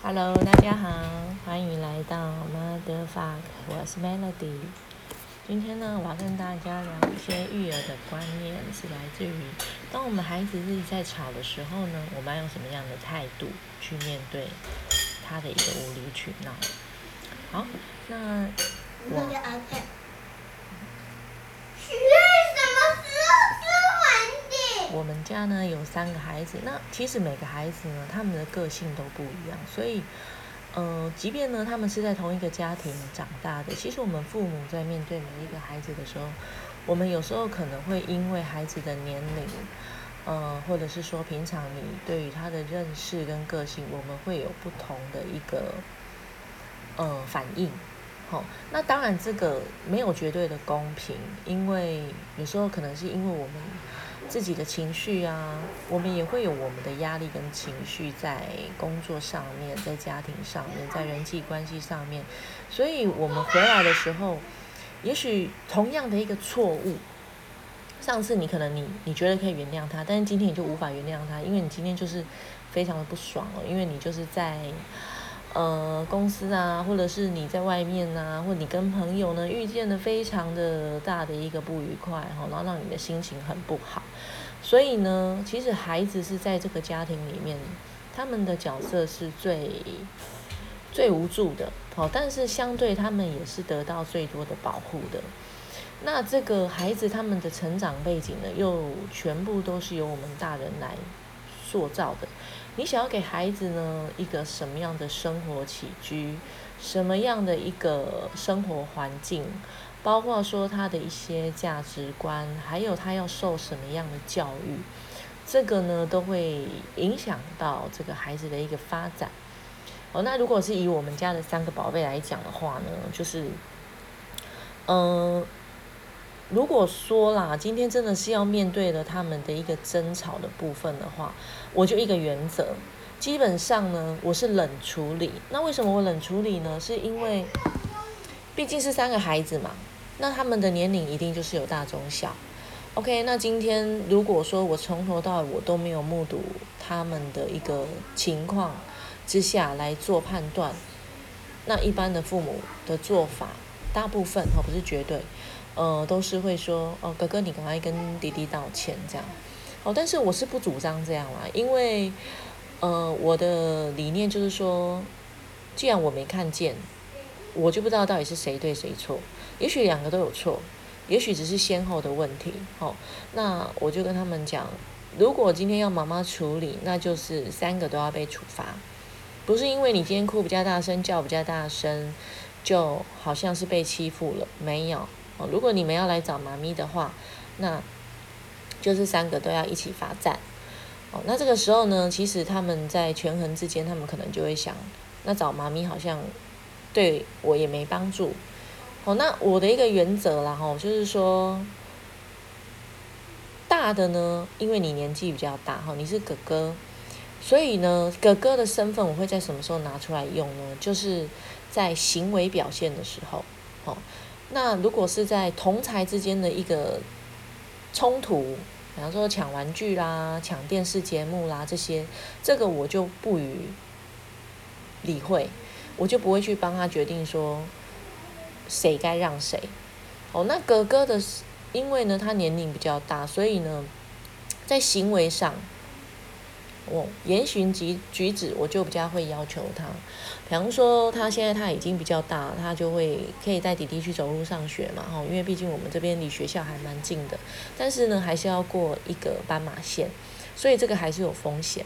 Hello，大家好，欢迎来到 Mother Fuck，我是 Melody。今天呢，我要跟大家聊一些育儿的观念，是来自于当我们孩子自己在吵的时候呢，我们要用什么样的态度去面对他的一个无理取闹。好，那我我们家呢有三个孩子，那其实每个孩子呢，他们的个性都不一样，所以，呃，即便呢他们是在同一个家庭长大的，其实我们父母在面对每一个孩子的时候，我们有时候可能会因为孩子的年龄，呃，或者是说平常你对于他的认识跟个性，我们会有不同的一个呃反应。好，那当然这个没有绝对的公平，因为有时候可能是因为我们。自己的情绪啊，我们也会有我们的压力跟情绪在工作上面，在家庭上面，在人际关系上面，所以我们回来的时候，也许同样的一个错误，上次你可能你你觉得可以原谅他，但是今天你就无法原谅他，因为你今天就是非常的不爽了，因为你就是在。呃，公司啊，或者是你在外面啊，或你跟朋友呢遇见了非常的大的一个不愉快哈，然后让你的心情很不好。所以呢，其实孩子是在这个家庭里面，他们的角色是最最无助的，好，但是相对他们也是得到最多的保护的。那这个孩子他们的成长背景呢，又全部都是由我们大人来塑造的。你想要给孩子呢一个什么样的生活起居，什么样的一个生活环境，包括说他的一些价值观，还有他要受什么样的教育，这个呢都会影响到这个孩子的一个发展。哦，那如果是以我们家的三个宝贝来讲的话呢，就是，嗯。如果说啦，今天真的是要面对了他们的一个争吵的部分的话，我就一个原则，基本上呢，我是冷处理。那为什么我冷处理呢？是因为毕竟是三个孩子嘛，那他们的年龄一定就是有大中小。OK，那今天如果说我从头到尾我都没有目睹他们的一个情况之下来做判断，那一般的父母的做法，大部分哈不是绝对。呃，都是会说哦，哥哥，你赶快跟弟弟道歉这样。哦，但是我是不主张这样啦，因为呃，我的理念就是说，既然我没看见，我就不知道到底是谁对谁错。也许两个都有错，也许只是先后的问题。哦，那我就跟他们讲，如果今天要妈妈处理，那就是三个都要被处罚，不是因为你今天哭比较大声，叫比较大声，就好像是被欺负了，没有。哦，如果你们要来找妈咪的话，那就是三个都要一起罚站。哦，那这个时候呢，其实他们在权衡之间，他们可能就会想，那找妈咪好像对我也没帮助。哦，那我的一个原则啦，哈，就是说，大的呢，因为你年纪比较大，哈，你是哥哥，所以呢，哥哥的身份我会在什么时候拿出来用呢？就是在行为表现的时候，哦。那如果是在同才之间的一个冲突，比方说抢玩具啦、抢电视节目啦这些，这个我就不予理会，我就不会去帮他决定说谁该让谁。哦，那哥哥的，因为呢他年龄比较大，所以呢在行为上。我言行举举止，我就比较会要求他。比方说，他现在他已经比较大，他就会可以带弟弟去走路上学嘛，哈，因为毕竟我们这边离学校还蛮近的。但是呢，还是要过一个斑马线，所以这个还是有风险。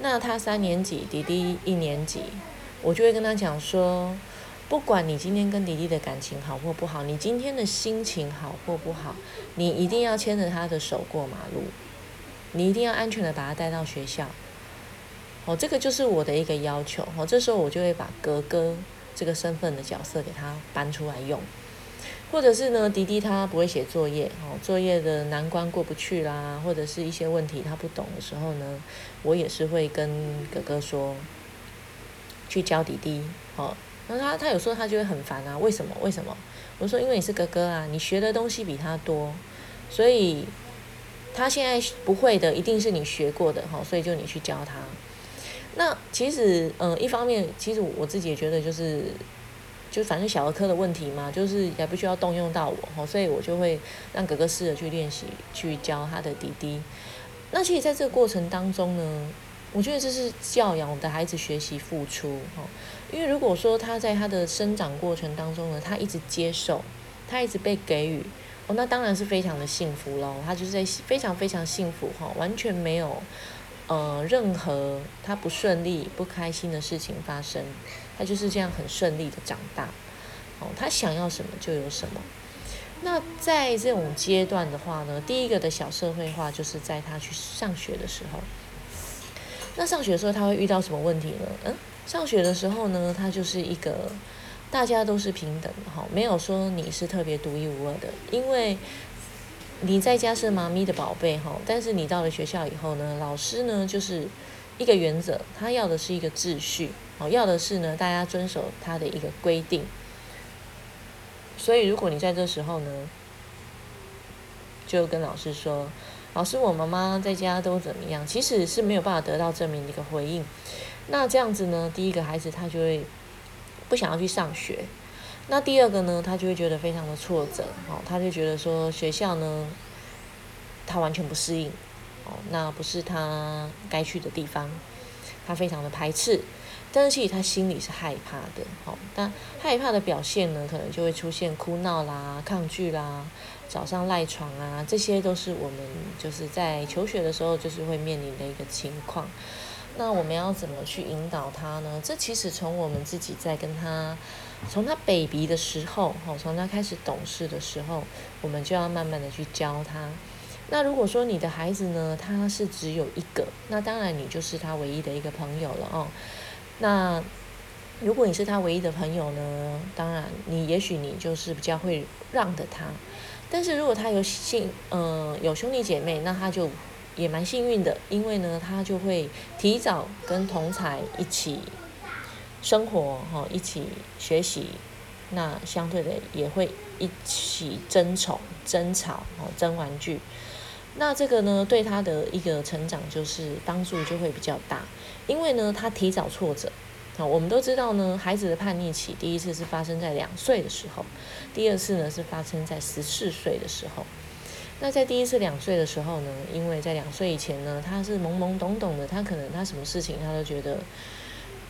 那他三年级，弟弟一年级，我就会跟他讲说，不管你今天跟弟弟的感情好或不好，你今天的心情好或不好，你一定要牵着他的手过马路。你一定要安全的把他带到学校，哦，这个就是我的一个要求。哦，这时候我就会把哥哥这个身份的角色给他搬出来用，或者是呢，弟弟他不会写作业，哦，作业的难关过不去啦，或者是一些问题他不懂的时候呢，我也是会跟哥哥说，去教弟弟，哦，那他他有时候他就会很烦啊，为什么？为什么？我说因为你是哥哥啊，你学的东西比他多，所以。他现在不会的，一定是你学过的哈，所以就你去教他。那其实，嗯，一方面，其实我自己也觉得就是。就反正小儿科的问题嘛，就是也不需要动用到我，所以我就会让哥哥试着去练习，去教他的弟弟。那其实在这个过程当中呢，我觉得这是教养我们的孩子学习付出，因为如果说他在他的生长过程当中呢，他一直接受，他一直被给予，哦，那当然是非常的幸福喽。他就是在非常非常幸福哈，完全没有呃任何他不顺利、不开心的事情发生。他就是这样很顺利的长大，哦，他想要什么就有什么。那在这种阶段的话呢，第一个的小社会化就是在他去上学的时候。那上学的时候他会遇到什么问题呢？嗯，上学的时候呢，他就是一个大家都是平等的哈，没有说你是特别独一无二的，因为你在家是妈咪的宝贝哈，但是你到了学校以后呢，老师呢就是一个原则，他要的是一个秩序。哦要的是呢，大家遵守他的一个规定。所以，如果你在这时候呢，就跟老师说：“老师，我妈妈在家都怎么样？”其实是没有办法得到证明的一个回应。那这样子呢，第一个孩子他就会不想要去上学。那第二个呢，他就会觉得非常的挫折。哦，他就觉得说学校呢，他完全不适应。哦，那不是他该去的地方，他非常的排斥。但是其实他心里是害怕的，好，但害怕的表现呢，可能就会出现哭闹啦、抗拒啦、早上赖床啊，这些都是我们就是在求学的时候就是会面临的一个情况。那我们要怎么去引导他呢？这其实从我们自己在跟他，从他 baby 的时候，好，从他开始懂事的时候，我们就要慢慢的去教他。那如果说你的孩子呢，他是只有一个，那当然你就是他唯一的一个朋友了哦。那如果你是他唯一的朋友呢？当然，你也许你就是比较会让着他。但是如果他有幸，嗯，有兄弟姐妹，那他就也蛮幸运的，因为呢，他就会提早跟同才一起生活，哈，一起学习。那相对的也会一起争宠、争吵，哦，争玩具。那这个呢，对他的一个成长就是帮助就会比较大，因为呢，他提早挫折。好，我们都知道呢，孩子的叛逆期第一次是发生在两岁的时候，第二次呢是发生在十四岁的时候。那在第一次两岁的时候呢，因为在两岁以前呢，他是懵懵懂懂的，他可能他什么事情他都觉得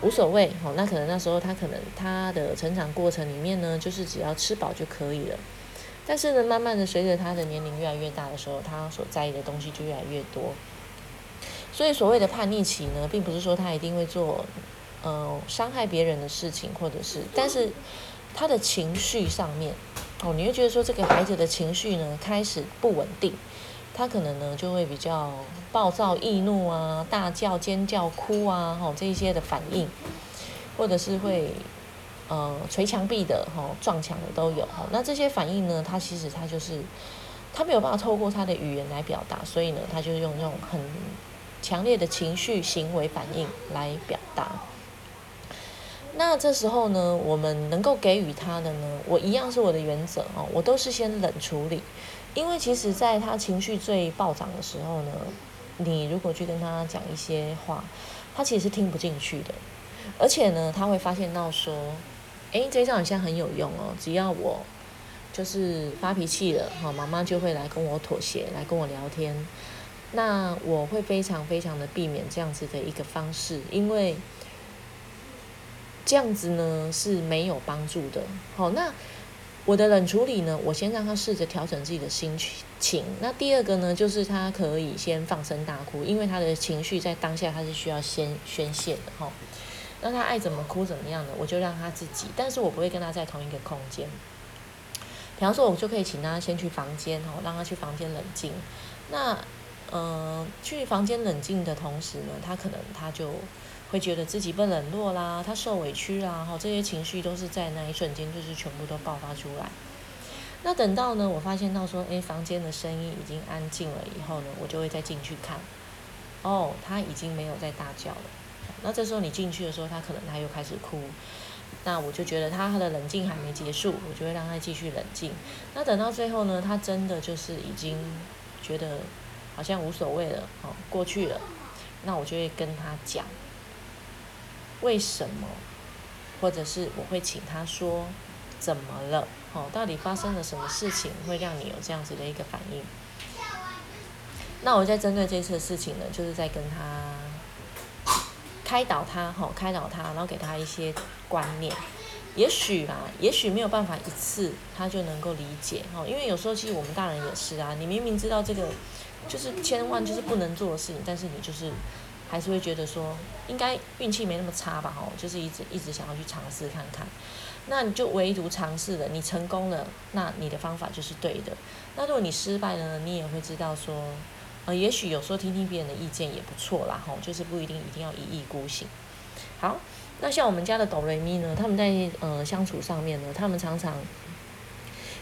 无所谓。好，那可能那时候他可能他的成长过程里面呢，就是只要吃饱就可以了。但是呢，慢慢的随着他的年龄越来越大的时候，他所在意的东西就越来越多。所以所谓的叛逆期呢，并不是说他一定会做，呃，伤害别人的事情，或者是，但是他的情绪上面，哦，你会觉得说这个孩子的情绪呢开始不稳定，他可能呢就会比较暴躁易怒啊，大叫尖叫哭啊，吼这一些的反应，或者是会。呃，捶墙壁的吼，撞墙的都有。那这些反应呢，他其实他就是，他没有办法透过他的语言来表达，所以呢，他就用那种很强烈的情绪行为反应来表达。那这时候呢，我们能够给予他的呢，我一样是我的原则哦，我都是先冷处理，因为其实在他情绪最暴涨的时候呢，你如果去跟他讲一些话，他其实是听不进去的，而且呢，他会发现到说。哎，这招好像很有用哦！只要我就是发脾气了，哈，妈妈就会来跟我妥协，来跟我聊天。那我会非常非常的避免这样子的一个方式，因为这样子呢是没有帮助的。好，那我的冷处理呢，我先让他试着调整自己的心情。那第二个呢，就是他可以先放声大哭，因为他的情绪在当下他是需要先宣泄的，哈。那他爱怎么哭怎么样的，我就让他自己，但是我不会跟他在同一个空间。比方说，我就可以请他先去房间哦，让他去房间冷静。那，嗯，去房间冷静的同时呢，他可能他就会觉得自己被冷落啦，他受委屈啦，哈，这些情绪都是在那一瞬间就是全部都爆发出来。那等到呢，我发现到说，哎，房间的声音已经安静了以后呢，我就会再进去看。哦，他已经没有在大叫了。那这时候你进去的时候，他可能他又开始哭，那我就觉得他的冷静还没结束，我就会让他继续冷静。那等到最后呢，他真的就是已经觉得好像无所谓了，哦，过去了，那我就会跟他讲，为什么，或者是我会请他说怎么了，哦，到底发生了什么事情会让你有这样子的一个反应？那我在针对这次的事情呢，就是在跟他开导他，哈，开导他，然后给他一些观念。也许啊，也许没有办法一次他就能够理解，哈，因为有时候其实我们大人也是啊，你明明知道这个就是千万就是不能做的事情，但是你就是还是会觉得说应该运气没那么差吧，哈，就是一直一直想要去尝试看看。那你就唯独尝试了，你成功了，那你的方法就是对的。那如果你失败了呢，你也会知道说，呃，也许有时候听听别人的意见也不错啦，哈，就是不一定一定要一意孤行。好。那像我们家的哆瑞咪呢？他们在呃相处上面呢，他们常常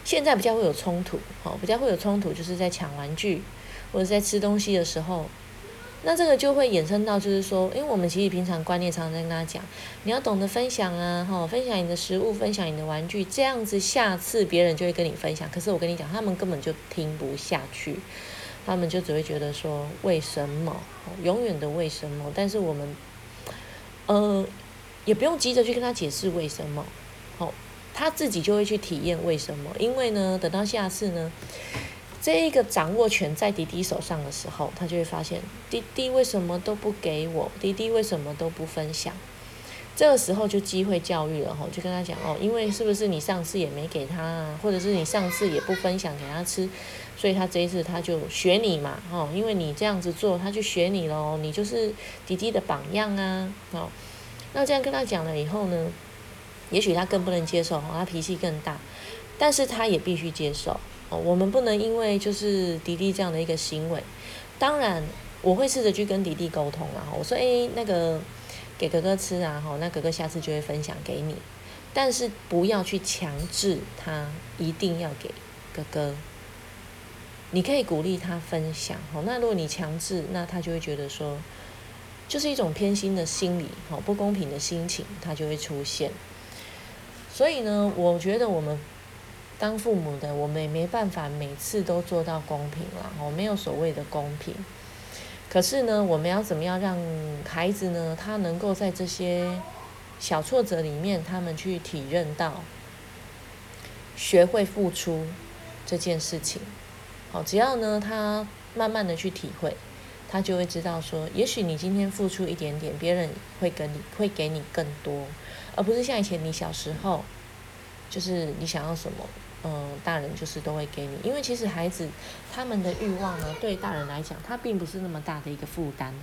现在比较会有冲突，哦，比较会有冲突，就是在抢玩具或者在吃东西的时候，那这个就会衍生到就是说，因为我们其实平常观念常常在跟他讲，你要懂得分享啊，哈，分享你的食物，分享你的玩具，这样子下次别人就会跟你分享。可是我跟你讲，他们根本就听不下去，他们就只会觉得说为什么，永远的为什么？但是我们，呃。也不用急着去跟他解释为什么，哦，他自己就会去体验为什么。因为呢，等到下次呢，这一个掌握权在弟弟手上的时候，他就会发现弟弟为什么都不给我，弟弟为什么都不分享。这个时候就机会教育了，吼，就跟他讲哦，因为是不是你上次也没给他，啊，或者是你上次也不分享给他吃，所以他这一次他就学你嘛，哦，因为你这样子做，他就学你喽，你就是弟弟的榜样啊，哦。那这样跟他讲了以后呢，也许他更不能接受，他脾气更大，但是他也必须接受我们不能因为就是迪迪这样的一个行为，当然我会试着去跟迪迪沟通啊。我说，哎，那个给哥哥吃啊，哈，那哥哥下次就会分享给你，但是不要去强制他一定要给哥哥。你可以鼓励他分享，哦，那如果你强制，那他就会觉得说。就是一种偏心的心理，好不公平的心情，他就会出现。所以呢，我觉得我们当父母的，我们也没办法每次都做到公平了，哦，没有所谓的公平。可是呢，我们要怎么样让孩子呢？他能够在这些小挫折里面，他们去体认到，学会付出这件事情。好，只要呢，他慢慢的去体会。他就会知道说，也许你今天付出一点点，别人会跟你会给你更多，而不是像以前你小时候，就是你想要什么，嗯，大人就是都会给你。因为其实孩子他们的欲望呢，对大人来讲，他并不是那么大的一个负担。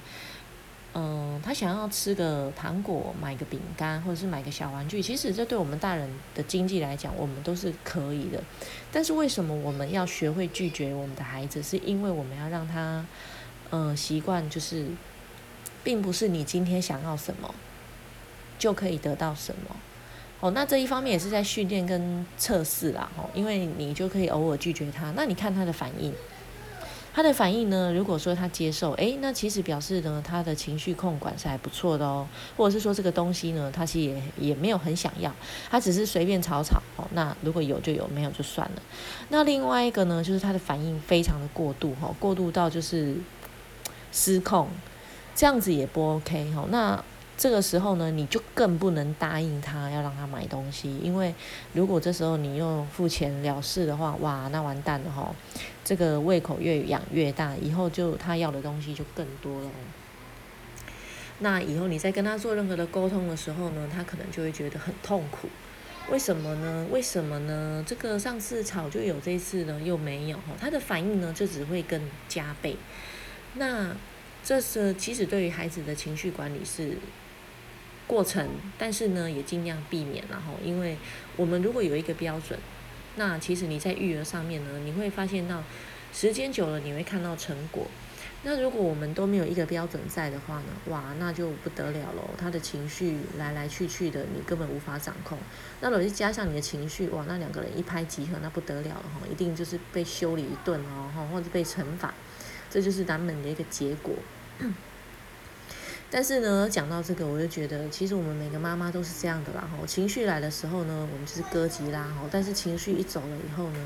嗯，他想要吃个糖果，买个饼干，或者是买个小玩具，其实这对我们大人的经济来讲，我们都是可以的。但是为什么我们要学会拒绝我们的孩子？是因为我们要让他。嗯，习惯就是，并不是你今天想要什么，就可以得到什么。哦，那这一方面也是在训练跟测试啦。哦，因为你就可以偶尔拒绝他，那你看他的反应。他的反应呢，如果说他接受，诶，那其实表示呢，他的情绪控管是还不错的哦。或者是说这个东西呢，他其实也也没有很想要，他只是随便吵吵。哦，那如果有就有，没有就算了。那另外一个呢，就是他的反应非常的过度，哈，过度到就是。失控，这样子也不 OK 哈。那这个时候呢，你就更不能答应他要让他买东西，因为如果这时候你又付钱了事的话，哇，那完蛋了哈。这个胃口越养越大，以后就他要的东西就更多了。那以后你在跟他做任何的沟通的时候呢，他可能就会觉得很痛苦。为什么呢？为什么呢？这个上次吵就有，这次呢又没有哈。他的反应呢就只会更加倍。那这是其实对于孩子的情绪管理是过程，但是呢也尽量避免然后，因为我们如果有一个标准，那其实你在育儿上面呢，你会发现到时间久了你会看到成果。那如果我们都没有一个标准在的话呢，哇，那就不得了喽！他的情绪来来去去的，你根本无法掌控。那如果是加上你的情绪，哇，那两个人一拍即合，那不得了了哈，一定就是被修理一顿哦，哈，或者被惩罚。这就是咱们的一个结果。但是呢，讲到这个，我就觉得其实我们每个妈妈都是这样的啦。吼，情绪来的时候呢，我们就是歌吉啦。吼，但是情绪一走了以后呢，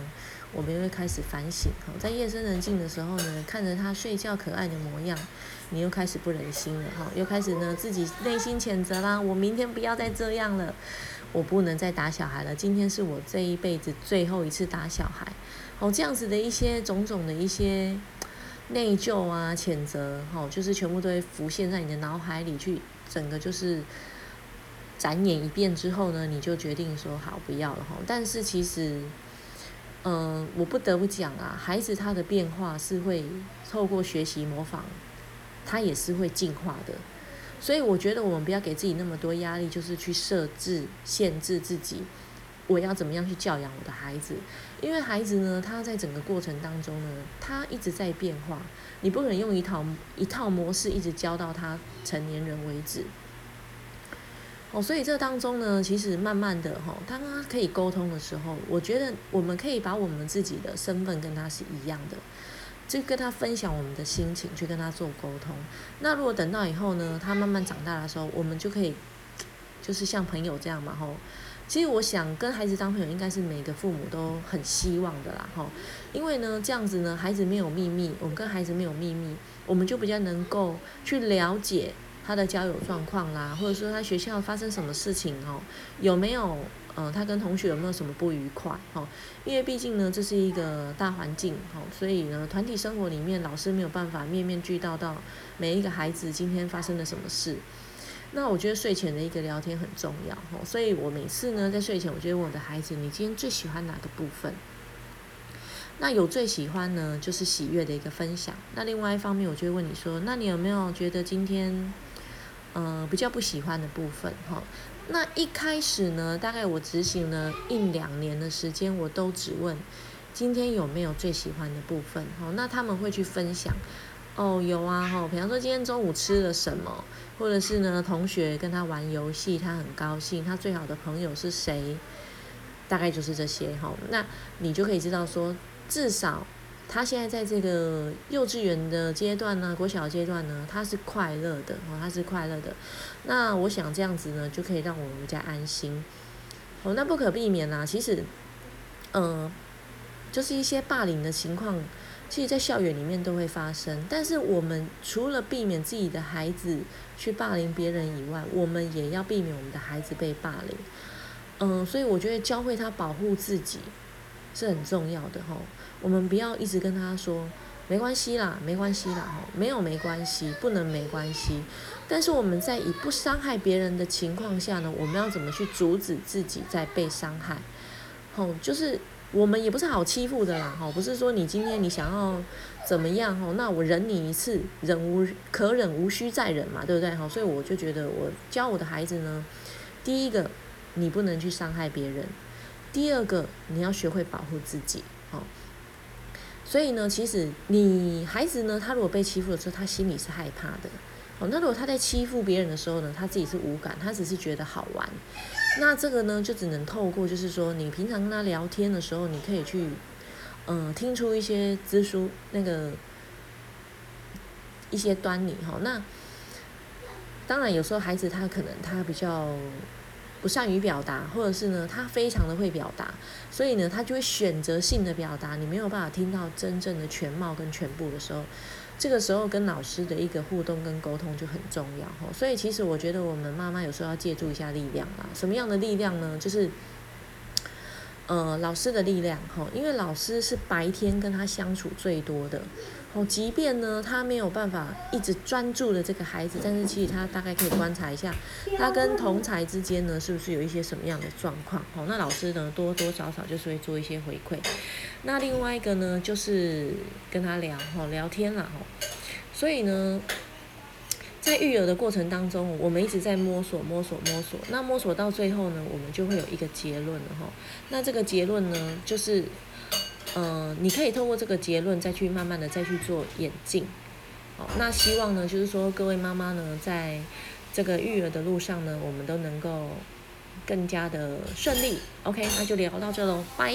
我们又会开始反省。吼，在夜深人静的时候呢，看着他睡觉可爱的模样，你又开始不忍心了。哈，又开始呢自己内心谴责啦。我明天不要再这样了，我不能再打小孩了。今天是我这一辈子最后一次打小孩。哦，这样子的一些种种的一些。内疚啊，谴责，吼，就是全部都会浮现在你的脑海里去，整个就是展演一遍之后呢，你就决定说好不要了，吼。但是其实，嗯，我不得不讲啊，孩子他的变化是会透过学习模仿，他也是会进化的。所以我觉得我们不要给自己那么多压力，就是去设置、限制自己。我要怎么样去教养我的孩子？因为孩子呢，他在整个过程当中呢，他一直在变化，你不可能用一套一套模式一直教到他成年人为止。哦，所以这当中呢，其实慢慢的哈，当他可以沟通的时候，我觉得我们可以把我们自己的身份跟他是一样的，就跟他分享我们的心情，去跟他做沟通。那如果等到以后呢，他慢慢长大的时候，我们就可以就是像朋友这样嘛，吼。其实我想跟孩子当朋友，应该是每个父母都很希望的啦，哈。因为呢，这样子呢，孩子没有秘密，我们跟孩子没有秘密，我们就比较能够去了解他的交友状况啦，或者说他学校发生什么事情哦，有没有呃，他跟同学有没有什么不愉快，哈。因为毕竟呢，这是一个大环境，哈，所以呢，团体生活里面，老师没有办法面面俱到到每一个孩子今天发生了什么事。那我觉得睡前的一个聊天很重要吼，所以我每次呢在睡前，我就问我的孩子：你今天最喜欢哪个部分？那有最喜欢呢，就是喜悦的一个分享。那另外一方面，我就会问你说：那你有没有觉得今天，呃，比较不喜欢的部分？哈，那一开始呢，大概我执行了一两年的时间，我都只问今天有没有最喜欢的部分？哈，那他们会去分享。哦，有啊，哈，比方说今天中午吃了什么，或者是呢，同学跟他玩游戏，他很高兴，他最好的朋友是谁，大概就是这些，哈，那你就可以知道说，至少他现在在这个幼稚园的阶段呢，国小阶段呢，他是快乐的，哦，他是快乐的，那我想这样子呢，就可以让我们比较安心，哦，那不可避免啦，其实，嗯，就是一些霸凌的情况。其实，在校园里面都会发生，但是我们除了避免自己的孩子去霸凌别人以外，我们也要避免我们的孩子被霸凌。嗯，所以我觉得教会他保护自己是很重要的哈。我们不要一直跟他说没关系啦，没关系啦，吼，没有没关系，不能没关系。但是我们在以不伤害别人的情况下呢，我们要怎么去阻止自己在被伤害？吼，就是。我们也不是好欺负的啦，哈，不是说你今天你想要怎么样，哈，那我忍你一次，忍无可忍，无需再忍嘛，对不对？哈，所以我就觉得我教我的孩子呢，第一个，你不能去伤害别人；第二个，你要学会保护自己，哈。所以呢，其实你孩子呢，他如果被欺负的时候，他心里是害怕的。哦，那如果他在欺负别人的时候呢，他自己是无感，他只是觉得好玩。那这个呢，就只能透过，就是说，你平常跟他聊天的时候，你可以去，嗯，听出一些知书那个一些端倪哈。那当然，有时候孩子他可能他比较不善于表达，或者是呢，他非常的会表达，所以呢，他就会选择性的表达，你没有办法听到真正的全貌跟全部的时候。这个时候跟老师的一个互动跟沟通就很重要哈，所以其实我觉得我们妈妈有时候要借助一下力量啦。什么样的力量呢？就是，呃，老师的力量哈，因为老师是白天跟他相处最多的。哦，即便呢，他没有办法一直专注的这个孩子，但是其实他大概可以观察一下，他跟同才之间呢，是不是有一些什么样的状况？哦，那老师呢，多多少少就是会做一些回馈。那另外一个呢，就是跟他聊，哈，聊天了，哈。所以呢，在育儿的过程当中，我们一直在摸索、摸索、摸索。那摸索到最后呢，我们就会有一个结论了，哈。那这个结论呢，就是。嗯，你可以透过这个结论再去慢慢的再去做演进，好，那希望呢，就是说各位妈妈呢，在这个育儿的路上呢，我们都能够更加的顺利。OK，那就聊到这喽，拜。